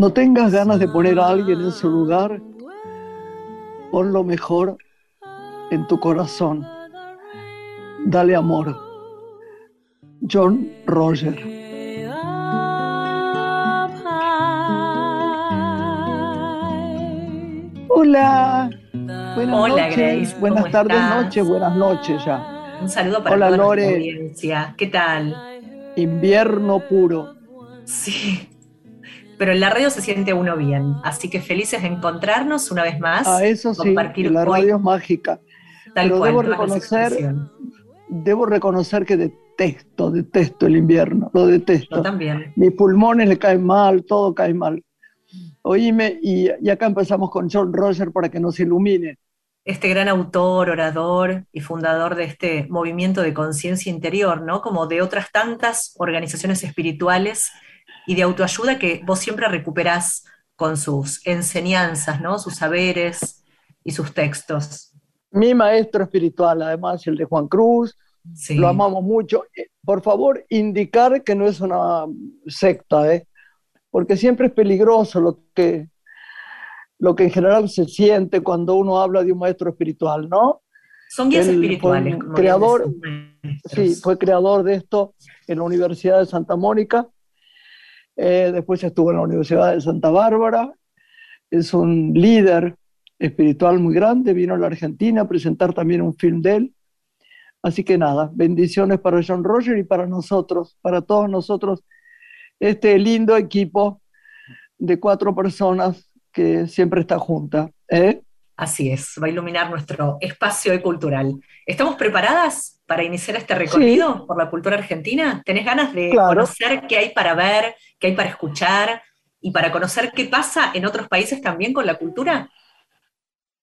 Cuando tengas ganas de poner a alguien en su lugar, pon lo mejor en tu corazón. Dale amor. John Roger. Hola. Buenas Hola, noches. Grace, Buenas ¿cómo tardes, noches, buenas noches ya. Un saludo para Hola, toda Lore. nuestra audiencia. ¿Qué tal? Invierno puro. Sí. Pero en la radio se siente uno bien, así que felices de encontrarnos una vez más. A eso sí, compartir la hoy radio es mágica. tal pero cual, debo reconocer-. Debo reconocer que detesto, detesto el invierno, lo detesto. Yo también. Mis pulmones le caen mal, todo cae mal. Oíme, y, y acá empezamos con John Roger para que nos ilumine. Este gran autor, orador y fundador de este movimiento de conciencia interior, ¿no? Como de otras tantas organizaciones espirituales y de autoayuda que vos siempre recuperás con sus enseñanzas, ¿no? Sus saberes y sus textos. Mi maestro espiritual, además, el de Juan Cruz, Sí. lo amamos mucho. Eh, Por favor, indicar que no es una secta, ¿eh? porque siempre es peligroso lo que, lo que en general se siente cuando uno habla de un maestro espiritual, ¿no? Son guías Él fue espirituales, como creador, Sí, fue creador de esto en la Universidad de Santa Mónica, eh, después estuvo en la Universidad de Santa Bárbara, es un líder espiritual muy grande, vino a la Argentina a presentar también un film de él. Así que nada, bendiciones para John Roger y para nosotros, para todos nosotros, este lindo equipo de cuatro personas que siempre está junta. ¿eh? Así es, va a iluminar nuestro espacio cultural. ¿Estamos preparadas para iniciar este recorrido por la cultura argentina? ¿Tenés ganas de Claro. conocer qué hay para ver, qué hay para escuchar y para conocer qué pasa en otros países también con la cultura?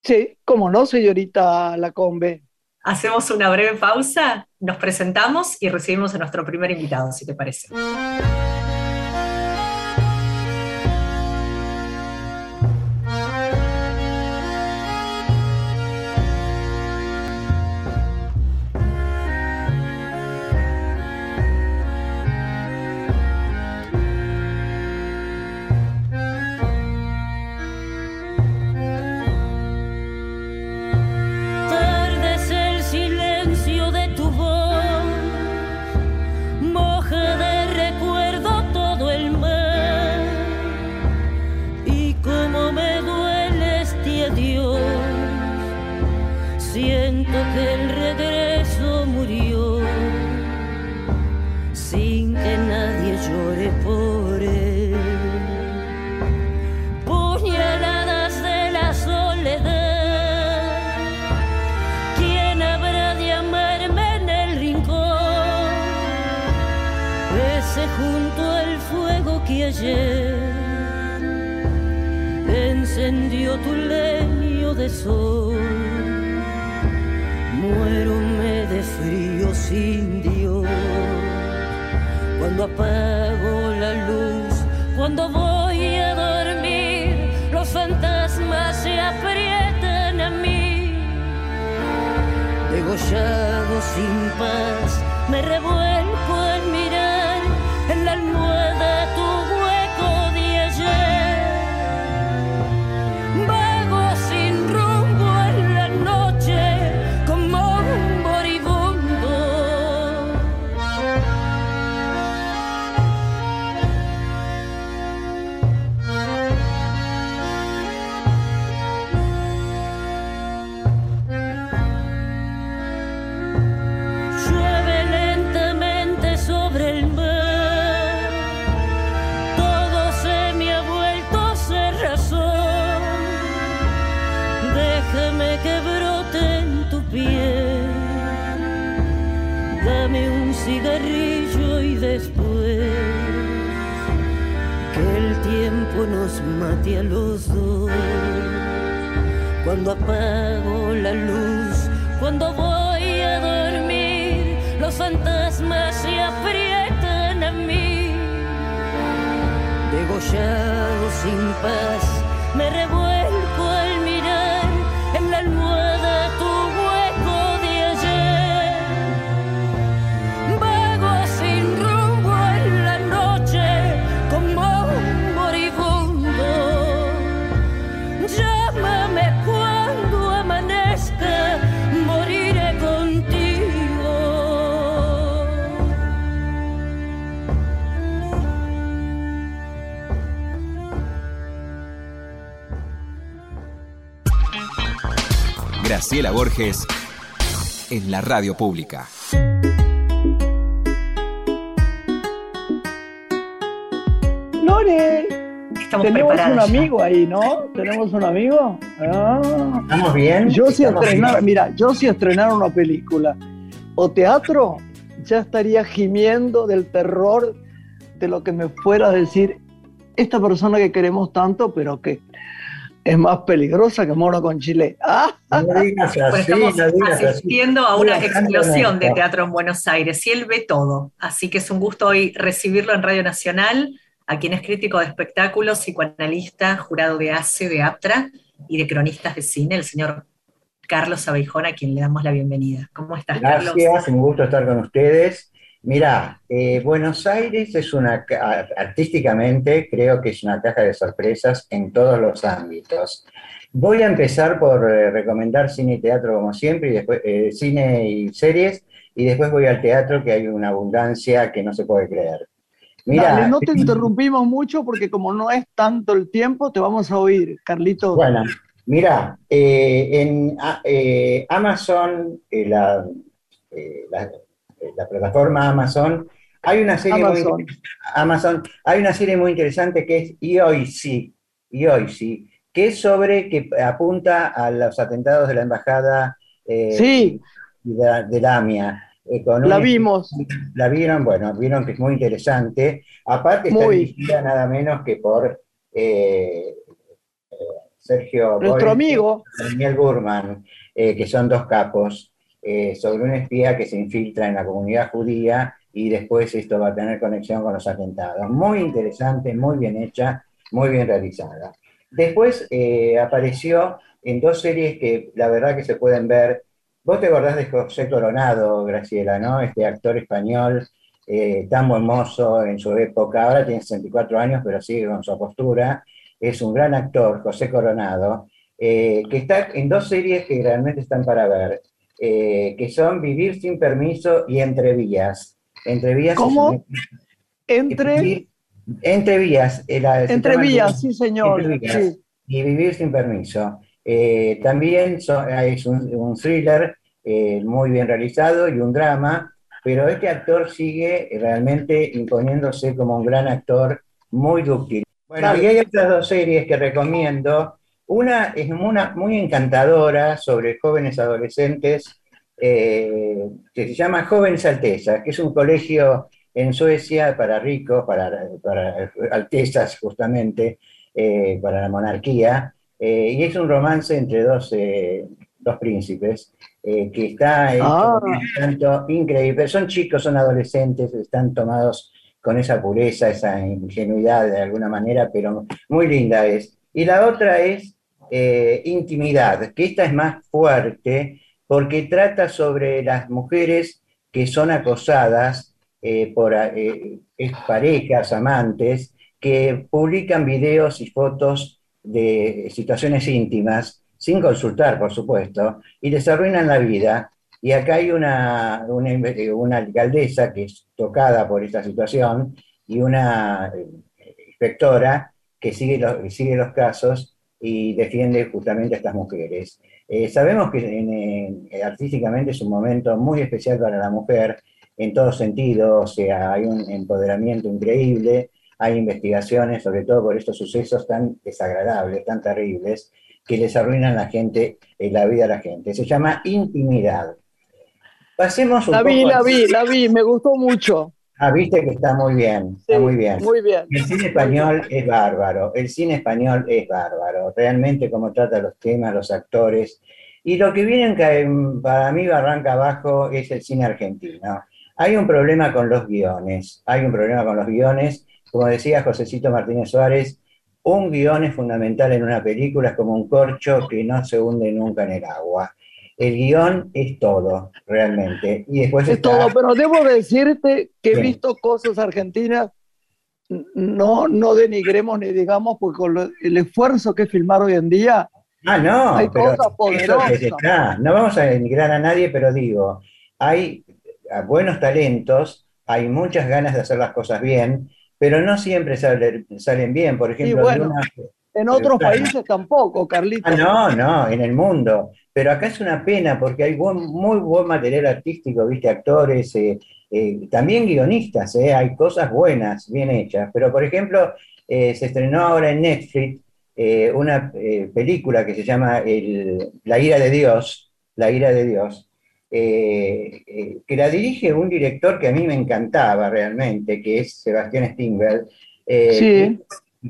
Sí, cómo no, señorita Lacombe. Hacemos una breve pausa, nos presentamos y recibimos a nuestro primer invitado, si te parece. Sol. Muérome de frío sin Dios cuando apago la luz, cuando voy a dormir, los fantasmas se aprietan a mí. Degollado sin paz, me revuelco cigarrillo y después que el tiempo nos mate a los dos. Cuando apago la luz, cuando voy a dormir, los fantasmas se aprietan a mí. Degollado sin paz, me revuelco Graciela Borges en la radio pública. Lore, tenemos un amigo ahí, ¿no? Tenemos un amigo. Ah. ¿Estamos bien? Yo si estrenar, mira, yo si estrenar una película o teatro, ya estaría gimiendo del terror de lo que me fuera a decir esta persona que queremos tanto, pero que es más peligrosa que mono con chile. Estamos asistiendo a una explosión de teatro en Buenos Aires y él ve todo. Así que es un gusto hoy recibirlo en Radio Nacional, a quien es crítico de espectáculos, psicoanalista, jurado de ACE, de APTRA y de cronistas de cine, el señor Carlos Abeijón, a quien le damos la bienvenida. ¿Cómo estás, Carlos? Gracias, un gusto estar con ustedes. Mira, eh, Buenos Aires es una, artísticamente creo que es una caja de sorpresas en todos los ámbitos. Voy a empezar por eh, recomendar cine y teatro como siempre, y después eh, cine y series, y después voy al teatro que hay una abundancia que no se puede creer. Mira, no te interrumpimos mucho porque como no es tanto el tiempo, te vamos a oír, Carlito. Bueno, mira, en Amazon, la eh, la plataforma Amazon, hay una serie Muy, Amazon, hay una serie muy interesante que es Y hoy sí, y hoy sí, que es sobre, que apunta a los atentados de la embajada eh, de, la AMIA. Eh, la vimos. La vieron, bueno, vieron que es muy interesante. Aparte está dirigida nada menos que por Sergio Nuestro amigo. Daniel Burman, que son dos capos. Eh, sobre un espía que se infiltra en la comunidad judía y después esto va a tener conexión con los atentados. Muy interesante, muy bien hecha, muy bien realizada. Después eh, apareció en dos series que la verdad que se pueden ver. Vos te acordás de José Coronado, Graciela, ¿no? Este actor español eh, tan hermoso en su época, ahora tiene 64 años, pero sigue con su postura. Es un gran actor, José Coronado, que está en dos series que realmente están para ver. Eh, que son vivir sin permiso y entre vías. Entre vías ¿Cómo? Entre... Entre vías. entre vías, sí señor. Y vivir sin permiso. Eh, también es un, thriller eh, muy bien realizado y un drama, pero este actor sigue realmente imponiéndose como un gran actor muy dúctil. Bueno, y hay otras dos series que recomiendo. Una es una muy encantadora sobre jóvenes adolescentes eh, que se llama Jóvenes Altezas, que es un colegio en Suecia para ricos, para, para altezas justamente, eh, para la monarquía, eh, y es un romance entre dos, dos príncipes, que está hecho ah. tanto increíble. Son chicos, son adolescentes, están tomados con esa pureza, esa ingenuidad de alguna manera, pero muy linda es. Y la otra es eh, intimidad, que esta es más fuerte porque trata sobre las mujeres que son acosadas eh, por eh, parejas, amantes, que publican videos y fotos de situaciones íntimas, sin consultar, por supuesto, y les arruinan la vida. Y acá hay una, una, alcaldesa que es tocada por esta situación y una inspectora que sigue, que sigue los casos y defiende justamente a estas mujeres. Eh, sabemos que artísticamente es un momento muy especial para la mujer en todos sentidos, o sea, hay un empoderamiento increíble, hay investigaciones, sobre todo por estos sucesos tan desagradables, tan terribles, que les arruinan la gente, eh, la vida a la gente. Se llama intimidad. Pasemos un la vi, la vi, la vi, me gustó mucho. Ah, viste que está muy bien, está muy bien. Muy bien. El cine español es bárbaro, el cine español es bárbaro, realmente como trata los temas, los actores. Y lo que viene para mí barranca abajo es el cine argentino. Hay un problema con los guiones, hay un problema con los guiones. Como decía Josecito Martínez Suárez, un guion es fundamental en una película, es como un corcho que no se hunde nunca en el agua el guion es todo, realmente. Y después es todo, pero debo decirte que he visto cosas argentinas, no, no denigremos ni digamos, porque con el esfuerzo que es filmar hoy en día, ah, no, hay cosas poderosas. No vamos a denigrar a nadie, pero digo, hay buenos talentos, hay muchas ganas de hacer las cosas bien, pero no siempre salen, bien. Por ejemplo, En otros países tampoco, Carlitos. Ah, no, no, en el mundo. Pero acá es una pena porque hay muy buen material artístico, viste, actores, eh, eh, también guionistas, eh, hay cosas buenas, bien hechas. Pero, por ejemplo, se estrenó ahora en Netflix una película que se llama La ira de Dios, La ira de Dios, que la dirige un director que a mí me encantaba realmente, que es Sebastián Stingberg. sí.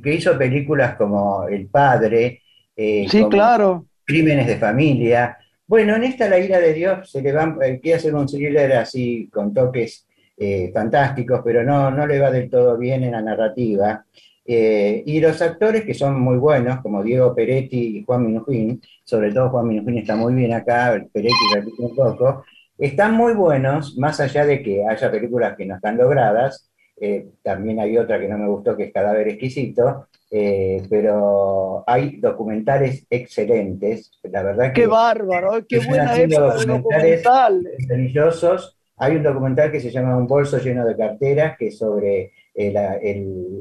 Que, hizo películas como El Padre. sí, claro crímenes de familia. Bueno, en esta La ira de Dios se le va, eh, quiere hacer un thriller así con toques eh, fantásticos, pero no, no le va del todo bien en la narrativa. Eh, y los actores que son muy buenos, como Diego Peretti y Juan Minujín, sobre todo Juan Minujín está muy bien acá, Peretti repite un poco, están muy buenos, más allá de que haya películas que no están logradas, también hay otra que no me gustó, que es Cadáver Exquisito, eh, pero hay documentales excelentes, la verdad que... ¡Qué bárbaro! ¡Qué buena documentales maravillosos. Hay un documental que se llama Un bolso lleno de carteras, que es sobre eh,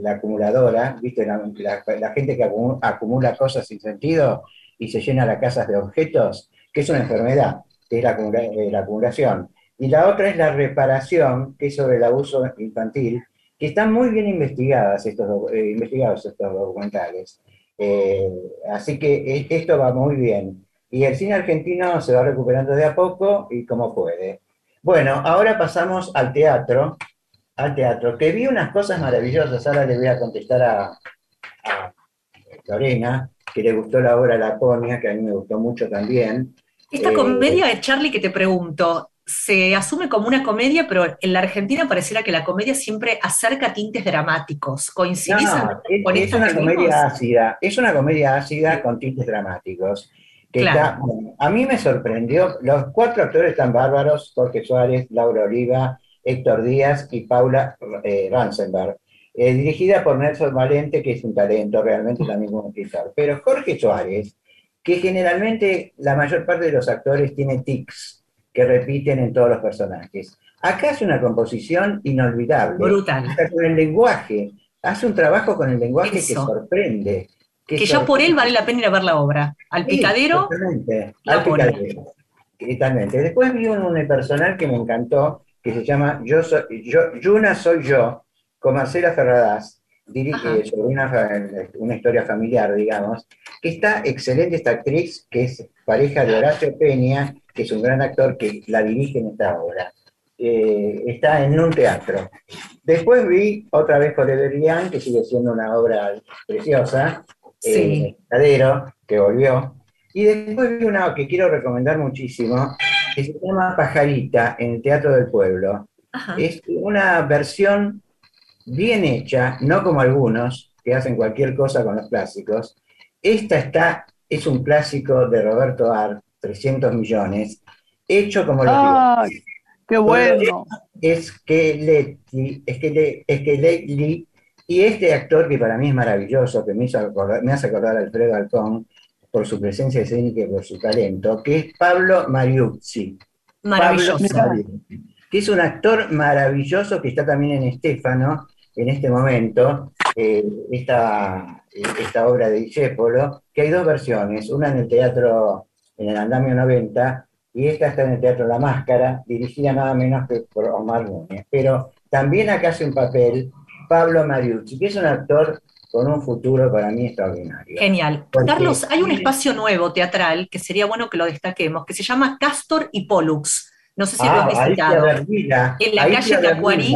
la, acumuladora, ¿viste? La, gente que acumula, cosas sin sentido y se llena las casas de objetos, que es una enfermedad, que es la, eh, la acumulación. Y la otra es la reparación, que es sobre el abuso infantil, que están muy bien investigadas estos, eh, investigados estos documentales. Eh, así que esto va muy bien. Y el cine argentino se va recuperando de a poco y como puede. Bueno, ahora pasamos al teatro, al teatro, que vi unas cosas maravillosas. Ahora le voy a contestar a, a Lorena, que le gustó la obra Laconia, que a mí me gustó mucho también. Esta comedia de Charlie que te pregunto, se asume como una comedia, pero en la Argentina pareciera que la comedia siempre acerca tintes dramáticos. ¿Coincidís con es, es una comedia ácida, es una comedia ácida con tintes dramáticos. Que a mí me sorprendió, los cuatro actores están bárbaros, Jorge Suárez, Laura Oliva, Héctor Díaz y Paula eh, Ransenberg. Eh, dirigida por Nelson Valente, que es un talento realmente también como escritor. Pero Jorge Suárez, que generalmente la mayor parte de los actores tiene tics, que repiten en todos los personajes. Acá hace una composición inolvidable. Brutal. con el lenguaje. Hace un trabajo con el lenguaje que sorprende. Que, ya por él vale la pena ir a ver la obra. Al picadero. al picadero. Totalmente. Después vi un unipersonal que me encantó, que se llama Yo soy, yo, Yuna soy yo, con Marcela Ferradas, dirige sobre una, una, historia familiar, digamos, que está excelente esta actriz, que es pareja de Horacio Peña, que es un gran actor que la dirige en esta obra. Eh, está en un teatro. Después vi otra vez Coleberian, que sigue siendo una obra preciosa, sí. eh, que volvió. Y después vi una que quiero recomendar muchísimo, que se llama Pajarita, en el Teatro del Pueblo. Es una versión bien hecha, no como algunos que hacen cualquier cosa con los clásicos. Esta está, es un clásico de Roberto Art, 300 millones, hecho como lo ¡Qué bueno! Es que Letty, es que, es que y este actor que para mí es maravilloso, que me, hizo me hace acordar a Alfredo Alcón por su presencia escénica y por su talento, que es Pablo Mariuzzi. Maravilloso. que es un actor maravilloso que está también en Estefano en este momento, eh, esta, esta obra de Discépolo, que hay dos versiones, una en el teatro en el andamio 90, y esta está en el Teatro La Máscara, dirigida nada menos que por Omar Núñez. Pero también acá hace un papel Pablo Mariucci, que es un actor con un futuro para mí extraordinario. Genial. Carlos, hay un espacio nuevo teatral que sería bueno que lo destaquemos, que se llama Castor y Pollux. No sé si lo has ah, visitado. En la calle Tacuarí,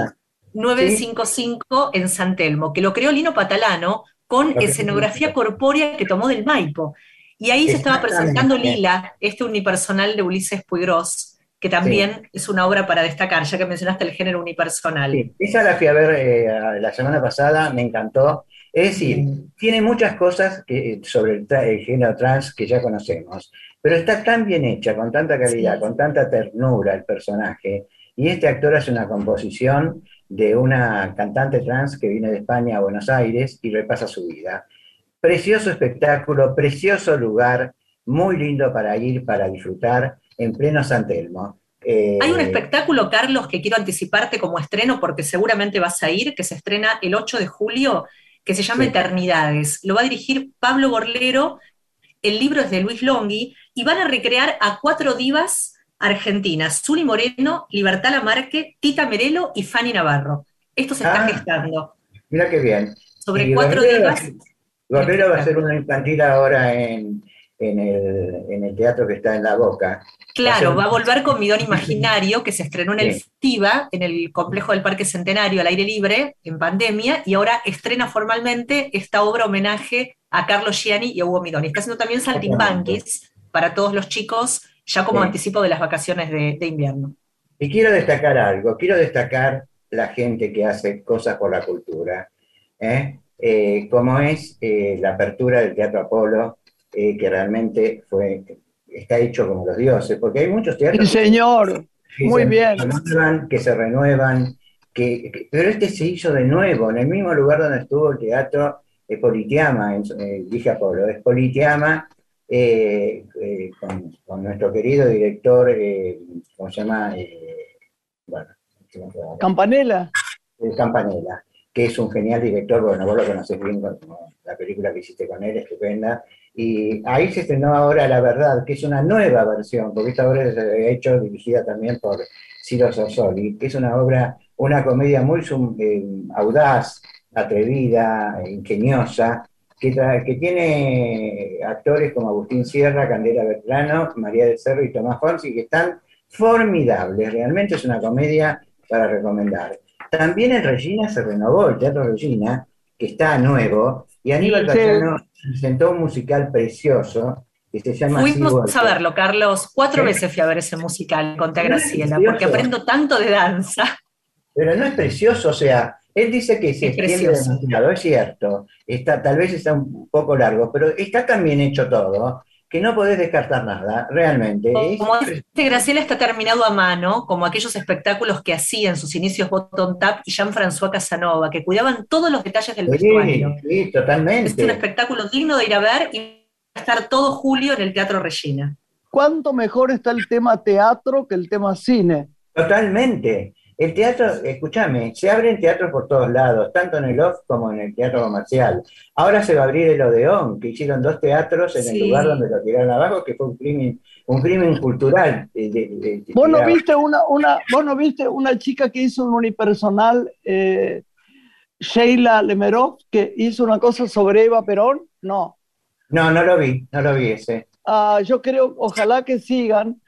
955 en San Telmo, que lo creó Lino Patalano con escenografía corpórea que tomó del Maipo. Y ahí se estaba presentando Lila, este unipersonal de Ulises Puigros, que también es una obra para destacar, ya que mencionaste el género unipersonal. Sí. Esa la fui a ver eh, la semana pasada, me encantó. Es decir, tiene muchas cosas que, sobre el, género trans que ya conocemos, pero está tan bien hecha, con tanta calidad, con tanta ternura el personaje, y este actor hace una composición de una cantante trans que viene de España a Buenos Aires y repasa su vida. Precioso espectáculo, precioso lugar, muy lindo para ir, para disfrutar en pleno San Telmo. Eh, Hay un espectáculo, Carlos, que quiero anticiparte como estreno porque seguramente vas a ir, que se estrena el 8 de julio que se llama Sí. Eternidades. Lo va a dirigir Pablo Borlero, el libro es de Luis Longhi, y van a recrear a cuatro divas argentinas, Zuli Moreno, Libertad Lamarque, Tita Merelo y Fanny Navarro. Esto se está Ah. gestando. Mira qué bien. Sobre Y cuatro Borrero- divas. Borrero va a hacer una infantil ahora en, en el, en el teatro que está en La Boca. Claro, Va a volver con Mi Don Imaginario, que se estrenó en el Sí. FIBA, en el complejo del Parque Centenario, al aire libre, en pandemia, y ahora estrena formalmente esta obra homenaje a Carlos Gianni y a Hugo Midoni. Está haciendo también saltimbanquis para todos los chicos, ya como Sí. anticipo de las vacaciones de, de invierno. Y quiero destacar algo, quiero destacar la gente que hace cosas por la cultura, ¿eh? Eh, como es eh, la apertura del Teatro Apolo, eh, que realmente fue, está hecho como los dioses, porque hay muchos teatros que- señor. que Muy se bien. renuevan, que se renuevan, que, que- pero este se hizo de nuevo, en el mismo lugar donde estuvo el teatro eh, Politeama, eh, dije Apolo, es Politeama, eh, eh, con, con nuestro querido director, ¿cómo se llama? Bueno, se me fue ahora. Eh, que es un genial director, bueno, vos lo conocés bien, la película que hiciste con él, estupenda, y ahí se estrenó ahora La Verdad, que es una nueva versión, porque esta obra se había hecho dirigida también por Ciro Sorsoli, que es una obra, una comedia muy eh, audaz, atrevida, eh, ingeniosa, que, que tiene actores como Agustín Sierra, Candela Bertrano, María del Cerro y Tomás Fonsi, que están formidables, realmente es una comedia para recomendar. También en Regina se renovó el Teatro Regina, que está nuevo, y Aníbal Sí. Cayano presentó un musical precioso que se llama Fuimos a verlo, Carlos. Cuatro Sí. veces fui a ver ese musical, conté a Graciela, porque aprendo tanto de danza. Pero no es precioso, o sea, él dice que se Es extiende precioso. demasiado, es cierto, está, tal vez está un poco largo, pero está tan bien hecho todo que no podés descartar nada, realmente. Como dice Graciela, está terminado a mano, como aquellos espectáculos que hacía en sus inicios Bottom Tap y Jean-François Casanova, que cuidaban todos los detalles del sí, vestuario. sí, Es un totalmente. espectáculo digno de ir a ver y va a estar todo julio en el Teatro Regina. ¿Cuánto mejor está el tema teatro que el tema cine? Totalmente. El teatro, escúchame, se abren teatros por todos lados, tanto en el off como en el teatro comercial. Ahora se va a abrir el Odeón, que hicieron dos teatros en el lugar donde lo tiraron abajo, que fue un crimen, un crimen cultural. de- de- de- ¿Vos no viste una, una, vos no viste una chica que hizo un unipersonal, eh, Sheila Lemerov, que hizo una cosa sobre Eva Perón? No. No, no lo vi, no lo vi ese. Ah, yo creo, ojalá que sigan,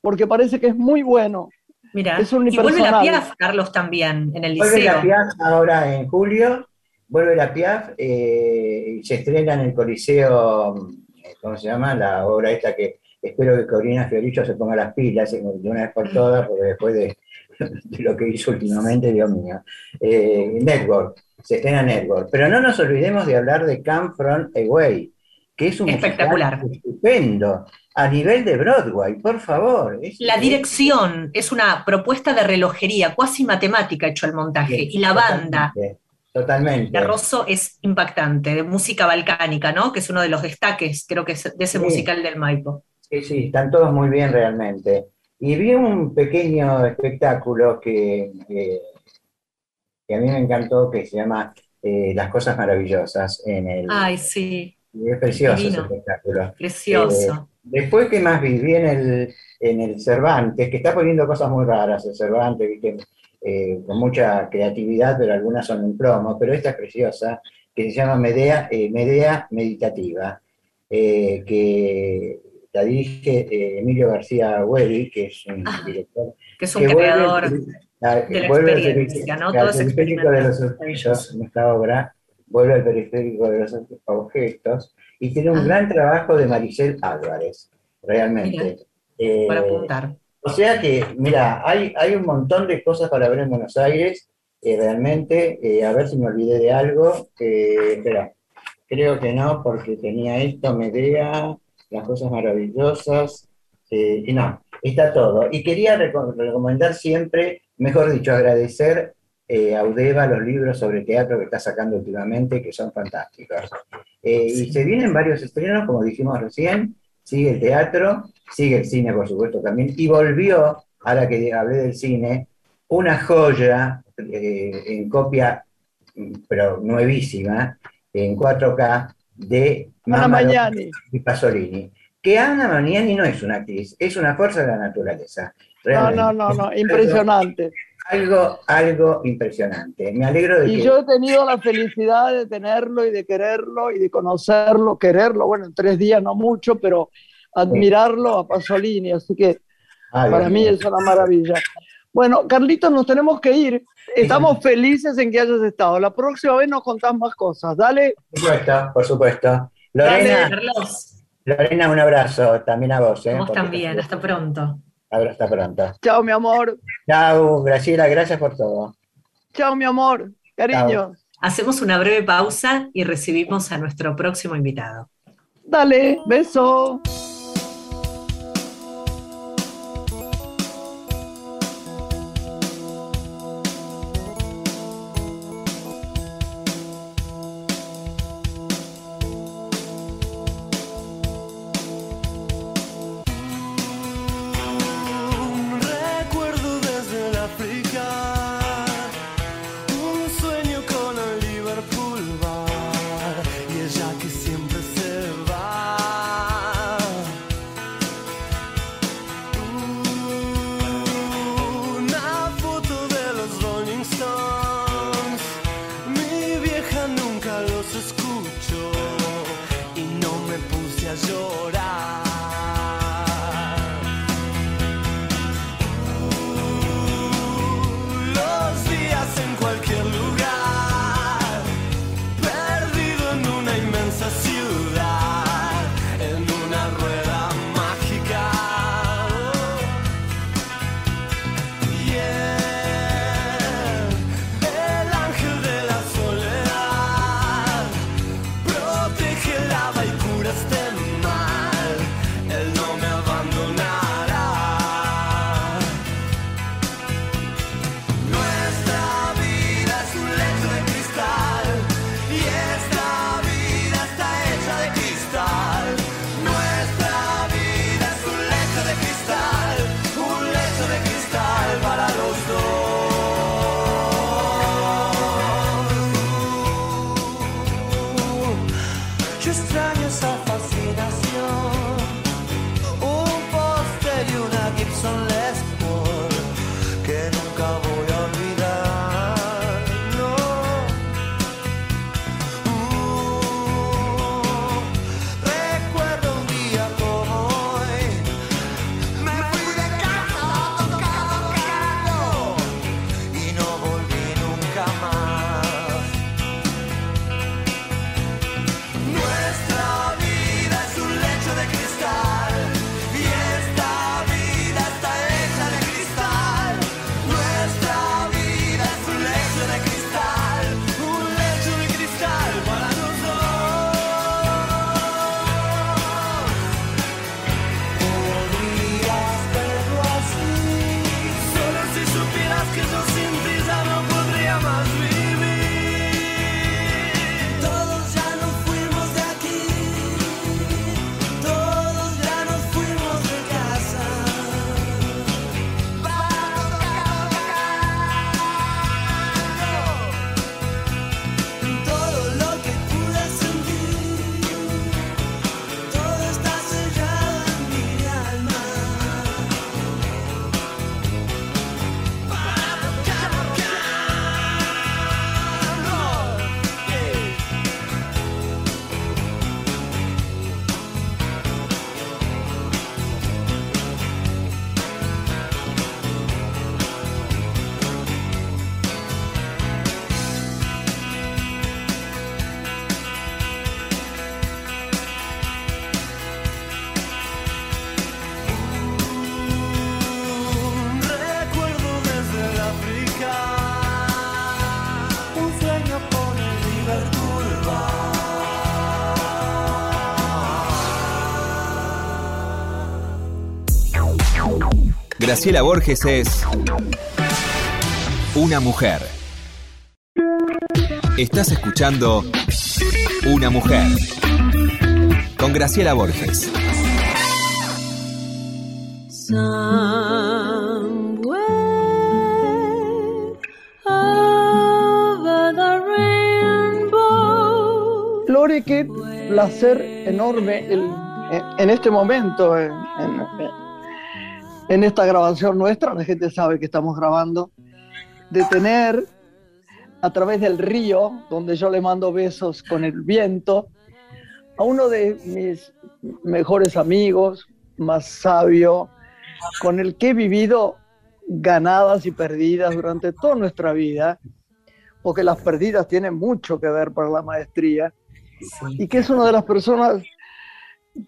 porque parece que es muy bueno. Mira, Es y vuelve la. Piaf, Carlos, también, en el Vuelve la liceo. Piaf ahora en julio, vuelve la Piaf eh, y se estrena en el Coliseo, eh, ¿cómo se llama? La obra esta que espero que Corina Fiorillo se ponga las pilas eh, de una vez por todas, porque después de, de lo que hizo últimamente, Dios mío. Eh, Network, se estrena Network. Pero no nos olvidemos de hablar de Come From Away, que es un Espectacular. estupendo, a nivel de Broadway, por favor. Es- La dirección es una propuesta de relojería, cuasi matemática hecho el montaje, y la banda Totalmente. Rosso es impactante, de música balcánica, ¿no? Que es uno de los destaques, creo que es de ese Sí. musical del Maipo. Sí, sí, están todos muy bien realmente. Y vi un pequeño espectáculo que, que- que a mí me encantó, que se llama eh, Las Cosas Maravillosas. En el, Ay, sí, es precioso ese espectáculo. precioso. Después, ¿qué más vi? Vi en el, en el Cervantes, que está poniendo cosas muy raras el Cervantes, ¿viste? Eh, con mucha creatividad, pero algunas son en plomo, pero esta es preciosa, que se llama Medea, eh, Medea Meditativa, eh, que la dirige eh, Emilio García Hueli, que es un Ah, director que es un que vuelve- creador. la- de la vuelve experiencia, ¿no? Todo de los esta obra, vuelve al periférico de los objetos, y tiene un Ah. gran trabajo de Maricel Álvarez, realmente. Eh, Para apuntar. o sea que, mira, hay, hay un montón de cosas para ver en Buenos Aires, eh, realmente, eh, a ver si me olvidé de algo. eh, espera, creo que no, porque tenía esto, Medea, las cosas maravillosas, eh, y no, está todo. Y quería reco- recomendar siempre, mejor dicho, agradecer eh, a Udeva los libros sobre teatro que está sacando últimamente, que son fantásticos. Eh, Y se vienen varios estrenos, como dijimos recién, sigue el teatro, sigue el cine, por supuesto, también, y volvió, ahora que hablé del cine, una joya eh, en copia pero nuevísima, en 4K, de Ana Magnani. y Pasolini. Que Ana Magnani no es una actriz, es una fuerza de la naturaleza. No, no, no, no, impresionante. Algo, algo impresionante. Me alegro de Y que yo he tenido la felicidad de tenerlo y de quererlo y de conocerlo, quererlo, bueno, en tres días no mucho, pero admirarlo a Pasolini, así que Ay, para Dios mí es una maravilla. Bueno, Carlitos, nos tenemos que ir. Estamos felices en que hayas estado. La próxima vez nos contás más cosas. Dale, Por supuesto, por supuesto. Dale. Lorena, Carlos, Lorena, un abrazo también a vos. ¿eh? vos Porque- también, hasta pronto. Hasta pronto. chao, mi amor. Chao, Graciela, gracias por todo. Chao, mi amor. Cariño. Hacemos una breve pausa y recibimos a nuestro próximo invitado. Dale, beso. Graciela Borges es una mujer. Estás escuchando Una mujer con Graciela Borges. Lore, qué placer enorme el- en, en este momento, en, en- en esta grabación nuestra, la gente sabe que estamos grabando, de tener a través del río, donde yo le mando besos con el viento, a uno de mis mejores amigos, más sabio, con el que he vivido ganadas y perdidas durante toda nuestra vida, porque las perdidas tienen mucho que ver para la maestría, y que es una de las personas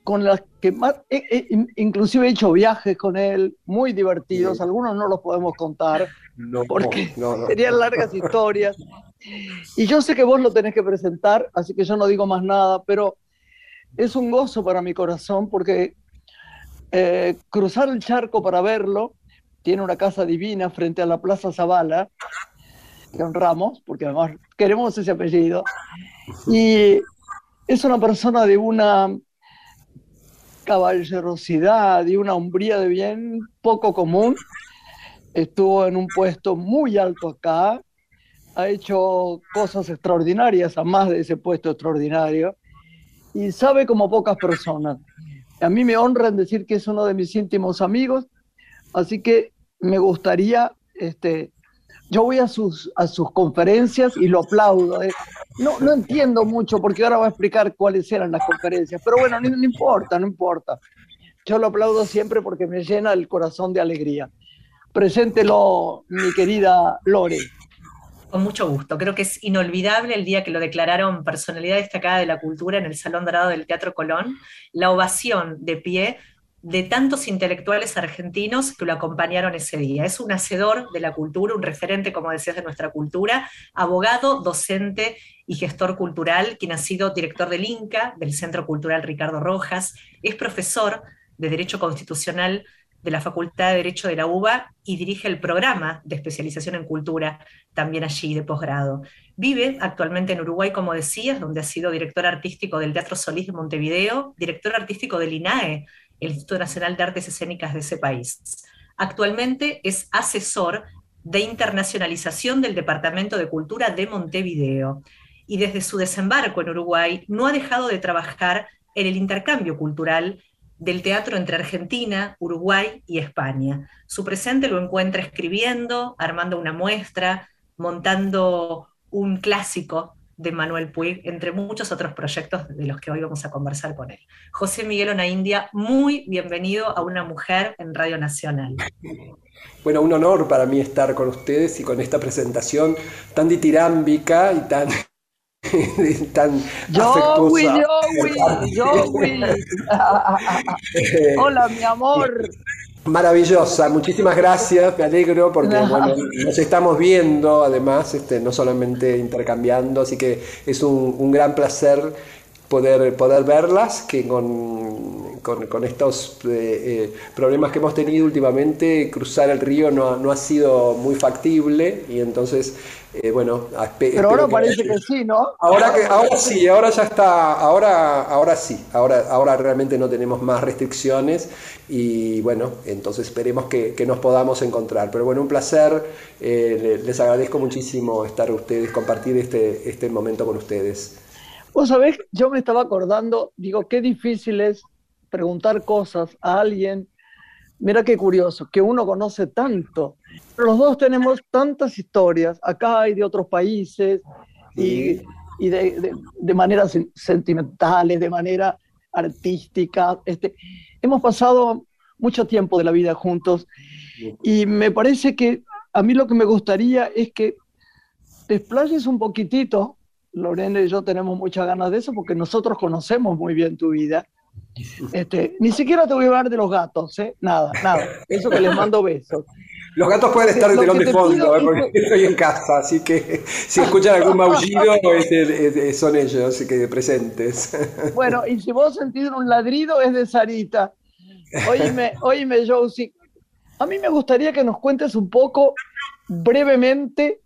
con las que más, he- in- inclusive he hecho viajes con él, muy divertidos, algunos no los podemos contar, No, porque no, no. serían largas historias. Y yo sé que vos lo tenés que presentar, así que yo no digo más nada, pero es un gozo para mi corazón porque eh, cruzar el charco para verlo, tiene una casa divina frente a la Plaza Zavala, que honramos, porque además queremos ese apellido, y es una persona de una caballerosidad y una hombría de bien poco común. Estuvo en un puesto muy alto acá, ha hecho cosas extraordinarias, a más de ese puesto extraordinario, y sabe como pocas personas. A mí me honra decir que es uno de mis íntimos amigos, así que me gustaría, este, yo voy a sus, a sus conferencias y lo aplaudo. eh. No, no entiendo mucho porque ahora va a explicar cuáles eran las conferencias, pero bueno, no, no importa, no importa. Yo lo aplaudo siempre porque me llena el corazón de alegría. Preséntelo, mi querida Lore. Con mucho gusto. Creo que es inolvidable el día que lo declararon personalidad destacada de la cultura en el Salón Dorado del Teatro Colón, la ovación de pie de tantos intelectuales argentinos que lo acompañaron ese día. Es un hacedor de la cultura, un referente, como decías, de nuestra cultura, abogado, docente y gestor cultural, quien ha sido director del INCA, del Centro Cultural Ricardo Rojas, es profesor de Derecho Constitucional de la Facultad de Derecho de la UBA y dirige el programa de especialización en cultura también allí de posgrado. Vive actualmente en Uruguay, como decías, donde ha sido director artístico del Teatro Solís de Montevideo, director artístico del INAE, el Instituto Nacional de Artes Escénicas de ese país. Actualmente es asesor de internacionalización del Departamento de Cultura de Montevideo y desde su desembarco en Uruguay no ha dejado de trabajar en el intercambio cultural del teatro entre Argentina, Uruguay y España. Su presente lo encuentra escribiendo, armando una muestra, montando un clásico de Manuel Puig, entre muchos otros proyectos de los que hoy vamos a conversar con él. José Miguel Onaindia, muy bienvenido a Una Mujer en Radio Nacional. Bueno, un honor para mí estar con ustedes y con esta presentación tan ditirámbica y tan, tan Joey, afectuosa. Joey, Joey. Hola, mi amor. Maravillosa, muchísimas gracias, me alegro porque bueno, nos estamos viendo además, este, no solamente intercambiando, así que es un, un gran placer poder, poder verlas, que con, con- con estos eh, eh, problemas que hemos tenido últimamente, cruzar el río no, no ha sido muy factible y entonces, eh, bueno, Pero ahora parece que sí, ¿no? Ahora que ahora sí, ahora ya está, ahora ahora sí, ahora ahora realmente no tenemos más restricciones y bueno, entonces esperemos que, que nos podamos encontrar. Pero bueno, un placer, eh, le- les agradezco muchísimo estar ustedes, compartir este este momento con ustedes. Vos sabés, yo me estaba acordando, digo, qué difícil es preguntar cosas a alguien. Mira qué curioso, que uno conoce tanto. Los dos tenemos tantas historias, acá y de otros países, y, y de, de, de maneras sen- sentimentales, de manera artística. Este, hemos pasado mucho tiempo de la vida juntos y me parece que a mí lo que me gustaría es que te explayes un poquitito. Lorena y yo tenemos muchas ganas de eso porque nosotros conocemos muy bien tu vida. Este, ni siquiera te voy a hablar de los gatos, ¿eh? Nada, nada. Eso que les mando besos. Los gatos pueden estar de telón de fondo, ¿eh? porque estoy en casa, así que si escuchan algún maullido, es es- son ellos, así que presentes. Bueno, y si vos sentís un ladrido, es de Sarita. Oíme, oíme, Josie. A mí me gustaría que nos cuentes un poco, brevemente,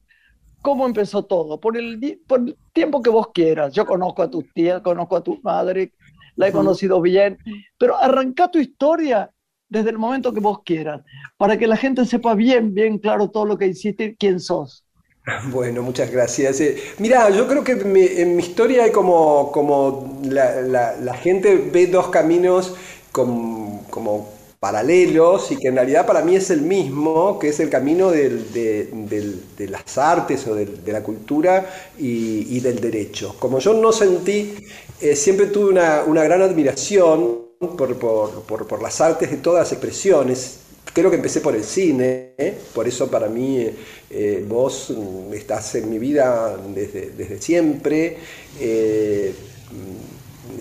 cómo empezó todo, por el, por el tiempo que vos quieras. Yo conozco a tu tía, conozco a tu madre, la he conocido bien, pero arranca tu historia desde el momento que vos quieras, para que la gente sepa bien, bien claro todo lo que hiciste y quién sos. Bueno, muchas gracias. Eh, mira, yo creo que mi- en mi historia hay como, como la, la- la gente ve dos caminos com- como paralelos y que en realidad para mí es el mismo, que es el camino del- de, del- de las artes o del- de, la cultura y, y del derecho. Como yo no sentí, eh, siempre tuve una, una gran admiración por, por- por- por las artes de todas las expresiones. Creo que empecé por el cine, ¿eh? por eso para mí eh, vos mm, estás en mi vida desde, desde siempre. eh,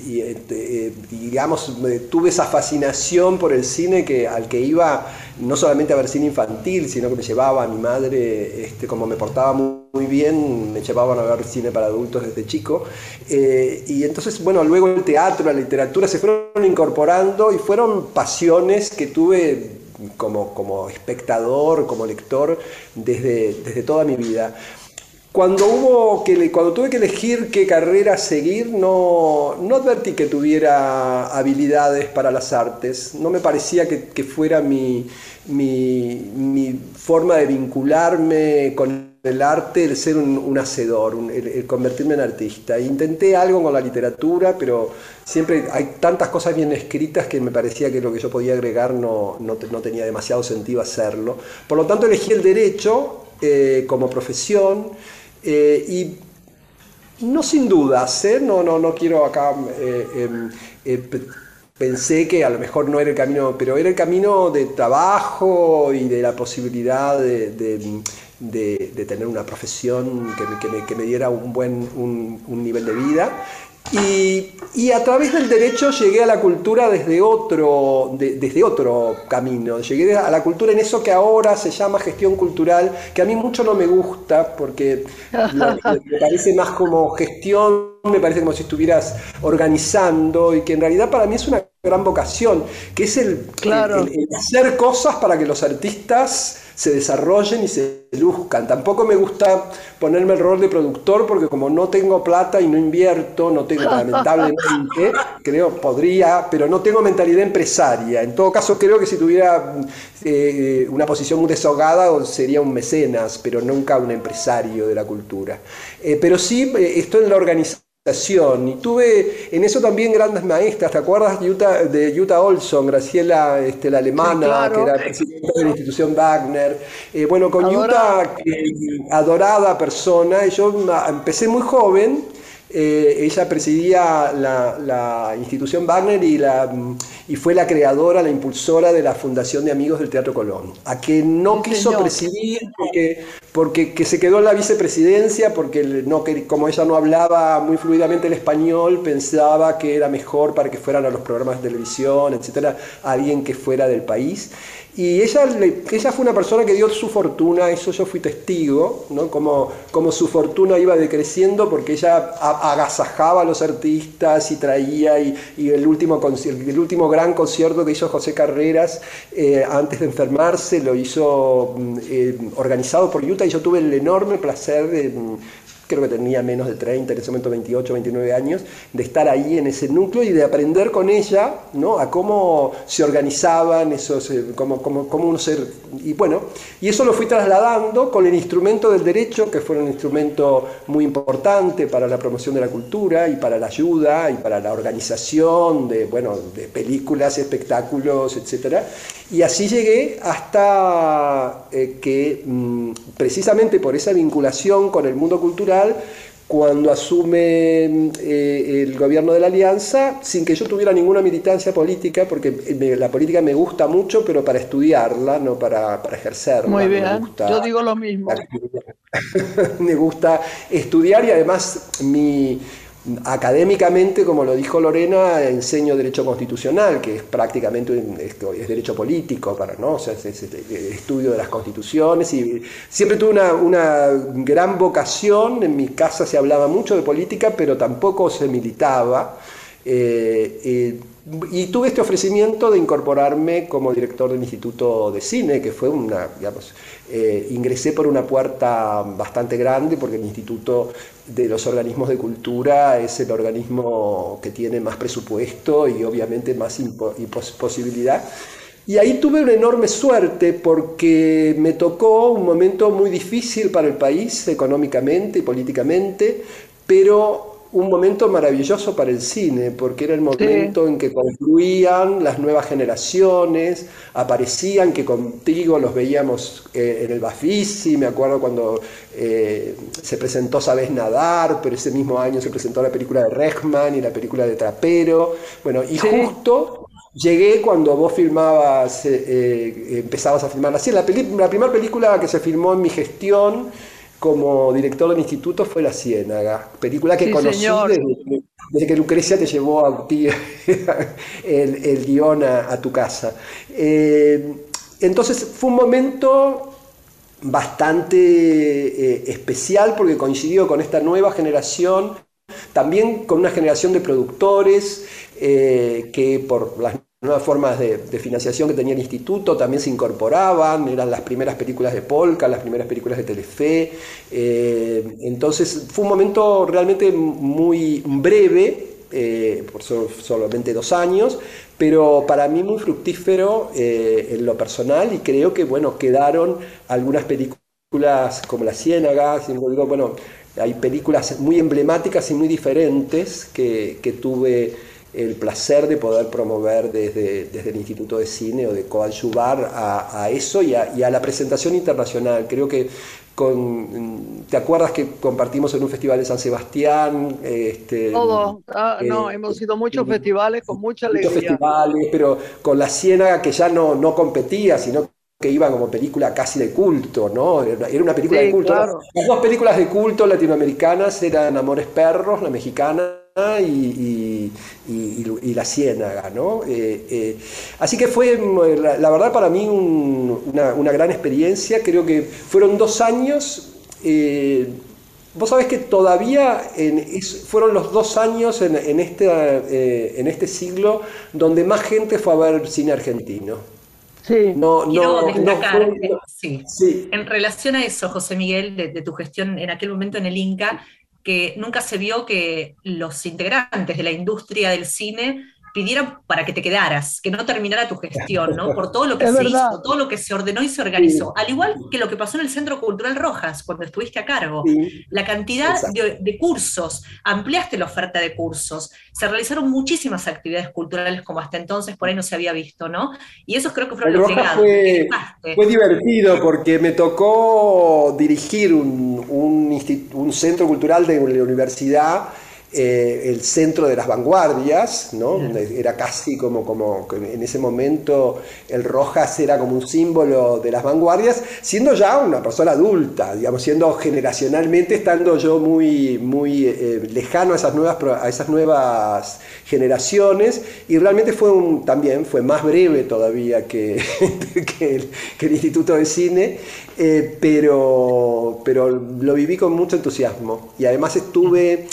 y, eh, eh, digamos, tuve esa fascinación por el cine que, al que iba no solamente a ver cine infantil, sino que me llevaba a mi madre, este, como me portaba muy, muy bien, me llevaban a ver cine para adultos desde chico. Eh, y entonces, bueno, luego el teatro, la literatura se fueron incorporando y fueron pasiones que tuve como, como espectador, como lector, desde, desde toda mi vida. Cuando, hubo que, cuando tuve que elegir qué carrera seguir, no, no advertí que tuviera habilidades para las artes. No me parecía que, que fuera mi, mi, mi forma de vincularme con el arte el ser un, un hacedor, el, convertirme en artista. Intenté algo con la literatura, pero siempre hay tantas cosas bien escritas que me parecía que lo que yo podía agregar no, no, no tenía demasiado sentido hacerlo. Por lo tanto, elegí el derecho eh, como profesión eh, y no sin dudas, ¿eh? no, no, no quiero acá... eh, em, pe- pensé que a lo mejor no era el camino, pero era el camino de trabajo y de la posibilidad de- de- tener una profesión que me, que me- que me diera un buen un, nivel de vida. Y, y a través del derecho llegué a la cultura desde otro, de- desde otro camino. Llegué a la cultura en eso que ahora se llama gestión cultural, que a mí mucho no me gusta porque me parece más como gestión, me parece como si estuvieras organizando y que en realidad para mí es una gran vocación, que es el, Claro. el- el hacer cosas para que los artistas se desarrollen y se luzcan. Tampoco me gusta ponerme el rol de productor porque como no tengo plata y no invierto, no tengo lamentablemente, creo podría, pero no tengo mentalidad empresaria. En todo caso creo que si tuviera eh, una posición muy deshogada o sería un mecenas, pero nunca un empresario de la cultura. Eh, pero sí eh, estoy en la organización y tuve en eso también grandes maestras. ¿Te acuerdas Utah- de Utah Olson, Graciela, este, la alemana, Sí, claro. que era presidenta de la institución Wagner? Eh, bueno, con Adorada. Que- adorada persona, y yo empecé muy joven. Eh, ella presidía la, la institución Wagner y, la, y fue la creadora, la impulsora de la Fundación de Amigos del Teatro Colón, a que no quiso señor. presidir porque, porque que se quedó en la vicepresidencia, porque no, que, como ella no hablaba muy fluidamente el español, pensaba que era mejor para que fueran a los programas de televisión, etcétera, alguien que fuera del país. Y ella, ella fue una persona que dio su fortuna, eso yo fui testigo, ¿no? como, como su fortuna iba decreciendo porque ella agasajaba a los artistas y traía, y, el, último, el último gran concierto que hizo José Carreras eh, antes de enfermarse lo hizo mm, eh, organizado por Utah y yo tuve el enorme placer de... creo que tenía menos de 30, en ese momento 28, 29 años, de estar ahí en ese núcleo y de aprender con ella, ¿no? A cómo se organizaban esos, eh, cómo, cómo, cómo uno se... Y bueno, y eso lo fui trasladando con el instrumento del derecho, que fue un instrumento muy importante para la promoción de la cultura y para la ayuda y para la organización de, bueno, de películas, espectáculos, etcétera. Y así llegué hasta eh, que, mm, precisamente por esa vinculación con el mundo cultural, cuando asume mm, eh, el gobierno de la Alianza, sin que yo tuviera ninguna militancia política, porque me- la política me gusta mucho, pero para estudiarla, no para, para ejercerla. Muy me bien, gusta- yo digo lo mismo. me gusta estudiar y además mi académicamente, como lo dijo Lorena, enseño derecho constitucional, que es prácticamente es, es derecho político para no, sea, es, estudio de las constituciones y siempre tuve una, una gran vocación. En mi casa se hablaba mucho de política, pero tampoco se militaba. Eh, eh, y tuve este ofrecimiento de incorporarme como director del Instituto de Cine, que fue una, digamos, eh, ingresé por una puerta bastante grande, porque el Instituto de los Organismos de Cultura es el organismo que tiene más presupuesto y obviamente más y pos- posibilidad. Y ahí tuve una enorme suerte porque me tocó un momento muy difícil para el país económicamente y políticamente, pero un momento maravilloso para el cine, porque era el momento en que confluían las nuevas generaciones, aparecían que contigo los veíamos eh, en el Bafisi, me acuerdo cuando eh, se presentó Sabes Nadar, pero ese mismo año se presentó la película de Rechman y la película de Trapero, bueno, y justo Llegué cuando vos filmabas, eh, eh, empezabas a filmar. Así, la, la primera película que se filmó en mi gestión como director del instituto fue La Ciénaga, película que Sí, conocí desde, desde que Lucrecia te llevó a ti el, el guion a, a tu casa. Eh, entonces fue un momento bastante eh, especial porque coincidió con esta nueva generación, también con una generación de productores eh, que por las nuevas formas de, financiación que tenía el instituto también se incorporaban, eran las primeras películas de Polka, las primeras películas de Telefe, eh, entonces fue un momento realmente muy breve, eh, por so- solamente dos años, pero para mí muy fructífero eh, en lo personal y creo que bueno, quedaron algunas películas como La Ciénaga, digo, bueno, hay películas muy emblemáticas y muy diferentes que, que tuve el placer de poder promover desde, desde el Instituto de Cine o de coadyuvar a, a eso y a, y a la presentación internacional. Creo que con, ¿te acuerdas que compartimos en un festival de San Sebastián? Este, Todo. Ah, no, eh, hemos ido a muchos eh, festivales con mucha muchos alegría. festivales, pero con La Ciénaga que ya no, no competía, sino que iba como película casi de culto, ¿no? Era era una película Sí, de culto. claro. Las dos películas de culto latinoamericanas eran Amores Perros, la mexicana, y, y- y- y La Ciénaga, ¿no? Eh, eh, así que fue, la, la verdad, para mí un- una, una gran experiencia. Creo que fueron dos años. eh, Vos sabés que todavía en- es- fueron los dos años en, en este, eh, en este siglo donde más gente fue a ver cine argentino. Sí. No, Quiero no, no destacar, fue- eh, sí, sí, en relación a eso, José Miguel, de, de tu gestión en aquel momento en el Inca, que nunca se vio que los integrantes de la industria del cine pidieran para que te quedaras, que no terminara tu gestión, ¿no? Por todo lo que Es se verdad. hizo, todo lo que se ordenó y se organizó. Al igual que lo que pasó en el Centro Cultural Rojas, cuando estuviste a cargo. sí. La cantidad de, de cursos, ampliaste la oferta de cursos, se realizaron muchísimas actividades culturales como hasta entonces por ahí no se había visto, ¿no? Y esos creo que fueron El los Rojas legados que fue, fue divertido porque me tocó dirigir un, un un centro cultural de la universidad, eh, el centro de las vanguardias, ¿no? Era casi como, como en ese momento el Rojas era como un símbolo de las vanguardias, siendo ya una persona adulta, digamos, siendo generacionalmente, estando yo muy, muy eh, lejano a esas nuevas, a esas nuevas generaciones y realmente fue un, también fue más breve todavía que, que, el, que el Instituto de Cine, eh, pero, pero lo viví con mucho entusiasmo y además estuve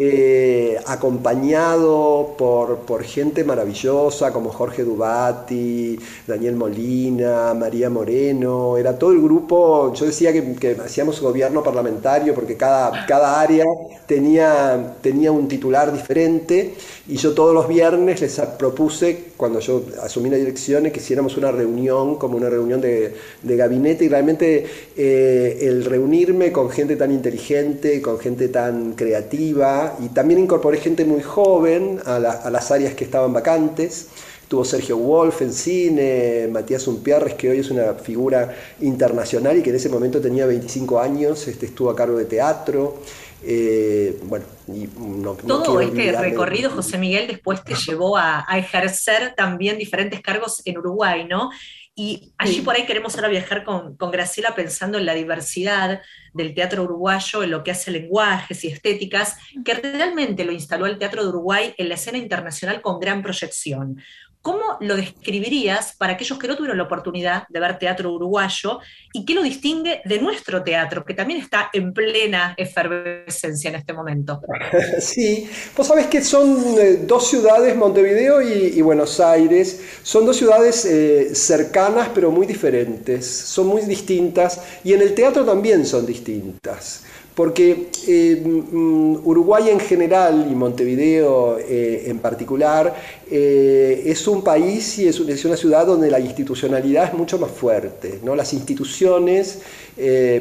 eh, acompañado por, por gente maravillosa como Jorge Dubati, Daniel Molina, María Moreno, era todo el grupo, yo decía que, hacíamos gobierno parlamentario porque cada, cada área tenía, tenía un titular diferente. Y yo todos los viernes les propuse, cuando yo asumí la dirección, que hiciéramos una reunión, como una reunión de, de gabinete. Y realmente eh, el reunirme con gente tan inteligente, con gente tan creativa y también incorporé gente muy joven a, la- a las áreas que estaban vacantes. Estuvo Sergio Wolf en cine, Matías Umpierres, que hoy es una figura internacional y que en ese momento tenía 25 años, este, estuvo a cargo de teatro. Eh, bueno, y no, Todo este recorrido, José Miguel, después te llevó a, a ejercer también diferentes cargos en Uruguay, ¿no? Y allí por ahí queremos ahora viajar con, con Graciela pensando en la diversidad del teatro uruguayo, en lo que hace lenguajes y estéticas, que realmente lo instaló el Teatro de Uruguay en la escena internacional con gran proyección. ¿Cómo lo describirías para aquellos que no tuvieron la oportunidad de ver teatro uruguayo y qué lo distingue de nuestro teatro, que también está en plena efervescencia en este momento? Sí, vos sabés que son eh, dos ciudades, Montevideo y, Buenos Aires, son dos ciudades eh, cercanas pero muy diferentes, son muy distintas. Y en el teatro también son distintas, porque eh, mm, Uruguay en general y Montevideo eh, en particular eh, es un país y es, un- es una ciudad donde la institucionalidad es mucho más fuerte. ¿no? Las instituciones,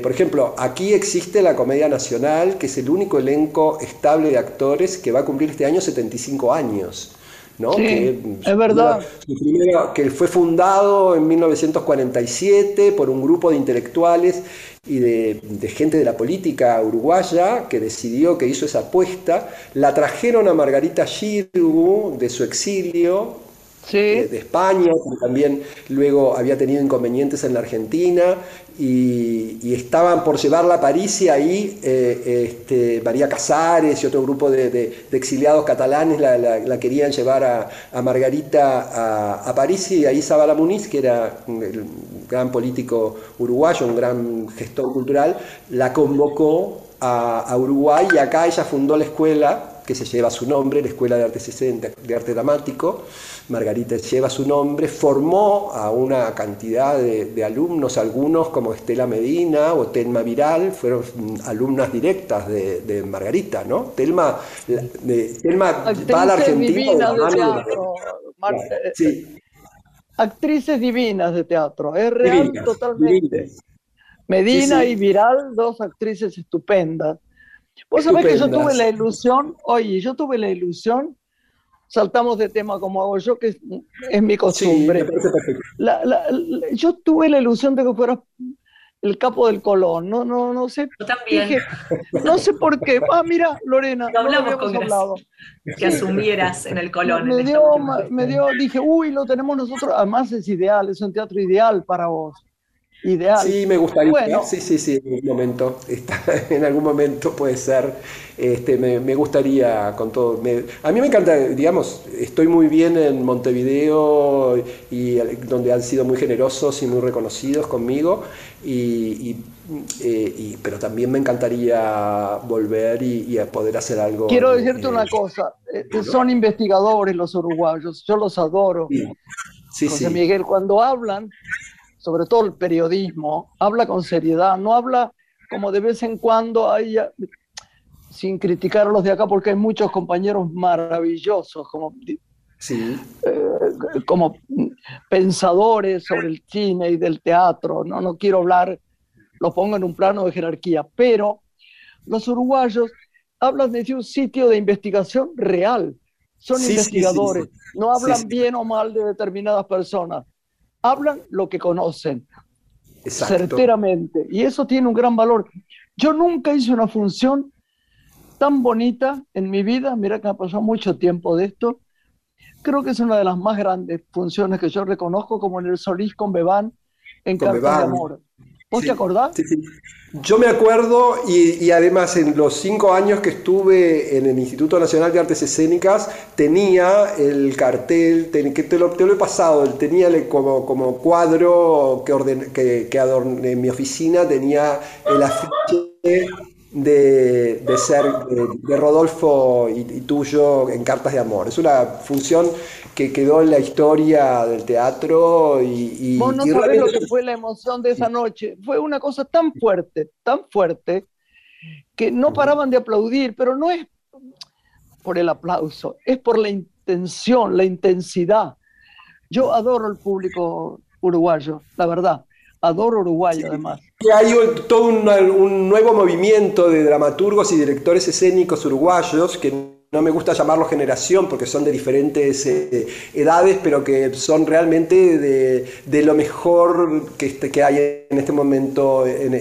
por ejemplo, aquí existe la Comedia Nacional, que es el único elenco estable de actores que va a cumplir este año 75 años. ¿no? Sí, Que, es verdad. que fue fundado en 1947 por un grupo de intelectuales y de, gente de la política uruguaya que decidió, que hizo esa apuesta. La trajeron a Margarita Girgu de su exilio Eh, de España, que también luego había tenido inconvenientes en la Argentina y, estaban por llevarla a París y ahí eh, este, María Casares y otro grupo de, exiliados catalanes la, querían llevar a, Margarita a, París y ahí Zabala Muniz, que era el gran político uruguayo, un gran gestor cultural, la convocó a Uruguay y acá ella fundó la escuela que se lleva su nombre, la Escuela de Arte, de Arte Dramático. Margarita lleva su nombre, formó a una cantidad de, de alumnos, algunos como Estela Medina o Telma Viral, fueron alumnas directas de, de Margarita, ¿no? Telma, de- Telma va a la Argentina. Sí, actrices divinas de teatro, es real divinas, totalmente. divinas. Medina Sí, sí. y Viral, dos actrices estupendas. Vos sabés que yo tuve la ilusión, oye, yo tuve la ilusión, saltamos de tema como hago yo, que es, es mi costumbre. La- la- la- yo tuve la ilusión de que fueras el capo del Colón, no, no, no sé, Yo también, dije, no sé por qué. Ah, mira, Lorena, Lo no hablamos habíamos con hablado. que asumieras en el Colón. Me dio, me dio, dije, uy, lo tenemos nosotros, además es ideal, es un teatro ideal para vos. Ideal. Sí, me gustaría. Bueno. Sí, sí, sí, en algún momento. está- en algún momento puede ser. Este, me, me gustaría con todo. me- a mí me encanta, digamos, estoy muy bien en Montevideo y donde han sido muy generosos y muy reconocidos conmigo. Y, y, eh, y- pero también me encantaría volver y, y a poder hacer algo. Quiero decirte una cosa, eh, son investigadores los uruguayos, yo los adoro. Sí, sí. José sí. Miguel, cuando hablan, sobre todo el periodismo, habla con seriedad, no habla como de vez en cuando, hay, eh, sin criticar a los de acá, porque hay muchos compañeros maravillosos, como, Sí. como pensadores sobre el cine y del teatro, no, no quiero hablar, los pongo en un plano de jerarquía, pero los uruguayos hablan desde un sitio de investigación real, son Sí, investigadores, sí. no hablan bien o mal de determinadas personas, hablan lo que conocen, Exacto. certeramente, y eso tiene un gran valor. Yo nunca hice una función tan bonita en mi vida, mira que me ha pasado mucho tiempo de esto, creo que es una de las más grandes funciones que yo reconozco, como en el Solís con Bebán, en Con Cartas de. Amor. ¿Vos Sí, te acordás? sí, sí. Yo me acuerdo y, y además en los cinco años que estuve en el Instituto Nacional de Artes Escénicas tenía el cartel, ten- que te lo, te lo he pasado, tenía el- como, como cuadro que, orden, que, que adorné en mi oficina, tenía el afiche de, de ser de, de Rodolfo y, y tuyo en Cartas de Amor. Es una función que quedó en la historia del teatro y, y- Vos no y sabés lo que fue la emoción de esa noche. Fue una cosa tan fuerte, tan fuerte, que no paraban de aplaudir, pero no es por el aplauso, es por la intención, la intensidad. Yo adoro el público uruguayo, la verdad. Adoro Uruguay, además. Que hay todo un, un nuevo movimiento de dramaturgos y directores escénicos uruguayos que no me gusta llamarlo generación porque son de diferentes eh, edades, pero que son realmente de, lo mejor que, este- que hay en este momento en,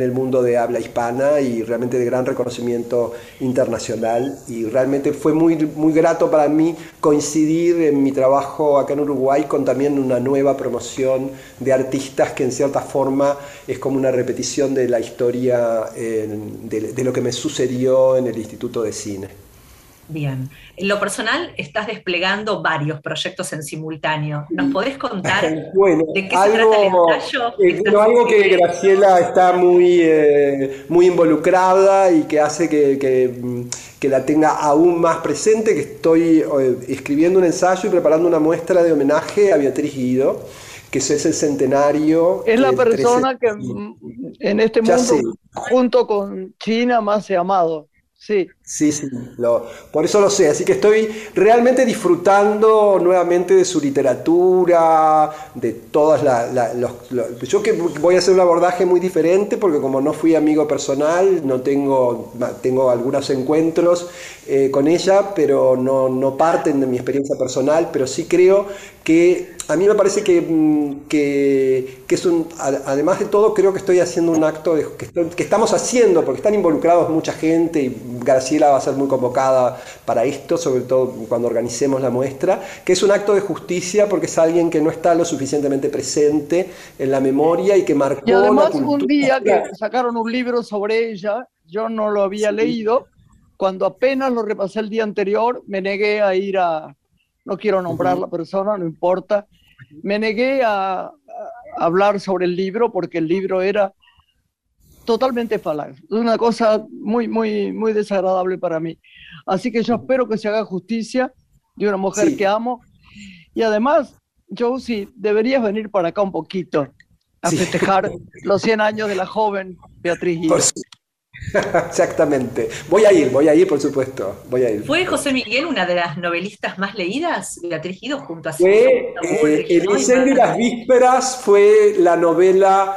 el mundo de habla hispana y realmente de gran reconocimiento internacional. Y realmente fue muy, muy grato para mí coincidir en mi trabajo acá en Uruguay con también una nueva promoción de artistas que en cierta forma es como una repetición de la historia eh, de lo que me sucedió en el Instituto de Cine. Bien. En lo personal, estás desplegando varios proyectos en simultáneo. ¿Nos podés contar Bueno, de qué se trata el ensayo? eh, algo que? Graciela está muy, eh, muy involucrada y que hace que, que, mm, que la tenga aún más presente, que estoy eh, escribiendo un ensayo y preparando una muestra de homenaje a Beatriz Guido, que es el centenario. Es la persona 13. que mm, en este Ya mundo, sé. junto con China, más he amado. Sí. Sí, sí, lo- por eso lo sé. Así que estoy realmente disfrutando nuevamente de su literatura, de todas la- la- los, los- Yo que voy a hacer un abordaje muy diferente porque como no fui amigo personal, no tengo, tengo algunos encuentros eh, con ella, pero no, no parten de mi experiencia personal, pero sí creo que a mí me parece que, mm, que, es un, además de todo, creo que estoy haciendo un acto de- que, que estamos haciendo, porque están involucrados mucha gente y Graciela va a ser muy convocada para esto, sobre todo cuando organicemos la muestra, que es un acto de justicia porque es alguien que no está lo suficientemente presente en la memoria y que marcó Y además la un día que sacaron un libro sobre ella, yo no lo había leído, cuando apenas lo repasé el día anterior, me negué a ir a, no quiero nombrar la persona, no importa, me negué a, a hablar sobre el libro porque el libro era totalmente falaz, una cosa muy, muy, muy desagradable para mí. Así que yo espero que se haga justicia de una mujer Sí. que amo. Y además, Josie, deberías venir para acá un poquito a Sí. festejar los 100 años de la joven Beatriz Guido. Por su- Exactamente. Voy a ir, voy a ir, por supuesto. Voy a ir. ¿Fue José Miguel una de las novelistas más leídas? Beatriz Guido junto a Fue eh, El incendio y las vísperas fue la novela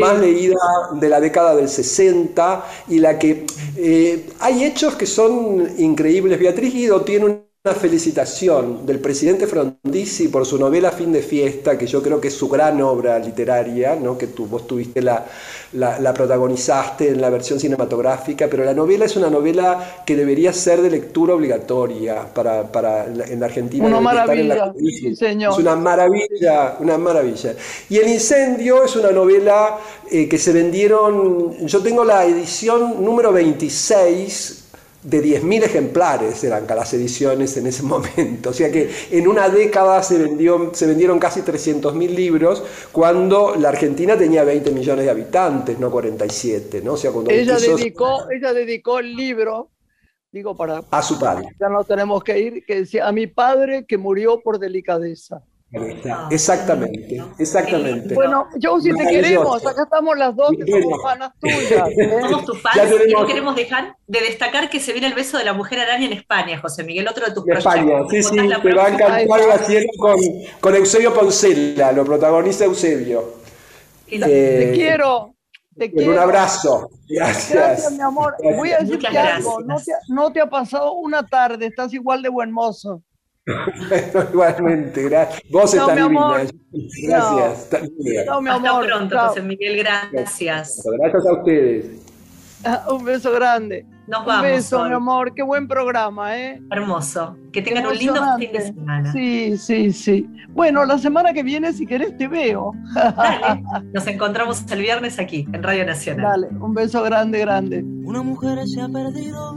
Más leída de la década del 60 y la que eh, hay hechos que son increíbles. Beatriz Guido tiene una felicitación del presidente Frondizi por su novela Fin de Fiesta, que yo creo que es su gran obra literaria, ¿no? que tú, vos tuviste la, la, la protagonizaste en la versión cinematográfica, pero la novela es una novela que debería ser de lectura obligatoria para, en la Argentina. Una la maravilla, sí, señor. Es una maravilla, una maravilla. Y El Incendio es una novela eh, que se vendieron, yo tengo la edición número 26 de 10.000 ejemplares eran las ediciones en ese momento. O sea que en una década se, vendió, se vendieron casi 300.000 libros cuando la Argentina tenía 20 millones de habitantes, no 47. ¿no? O sea, cuando Ella dedicó, ella dedicó el libro, digo, para, a su padre. ya no tenemos que ir, que decía, a mi padre que murió por delicadeza. Exactamente, exactamente. Bueno, Josie, te queremos, acá estamos las dos que somos fanas tuyas. ¿eh? Somos tus fans Ya y no queremos dejar de destacar que se viene el beso de la mujer araña en España, José Miguel, otro de tus De proyectos. España, sí, sí, la te va a encantar Graciela con, con Eusebio Poncela, lo protagoniza Eusebio. Y lo- Te Eh, quiero, te con un quiero. abrazo. Gracias. Gracias, mi amor. Voy a decirte algo, no gracias. te, no te ha pasado una tarde, estás igual de buen mozo. Bueno, igualmente, gracias. Vos No, estás divina. Gracias. Chao, mi Hasta amor. pronto. José Miguel, gracias. Gracias a ustedes. Un beso grande. Nos Un vamos. beso, hoy. mi amor. Qué buen programa, ¿eh? Hermoso. Que tengan un lindo fin de semana. Sí, sí, sí. Bueno, la semana que viene, si querés, te veo. Dale. Nos encontramos el viernes aquí, en Radio Nacional. Dale, un beso grande, grande. Una mujer se ha perdido.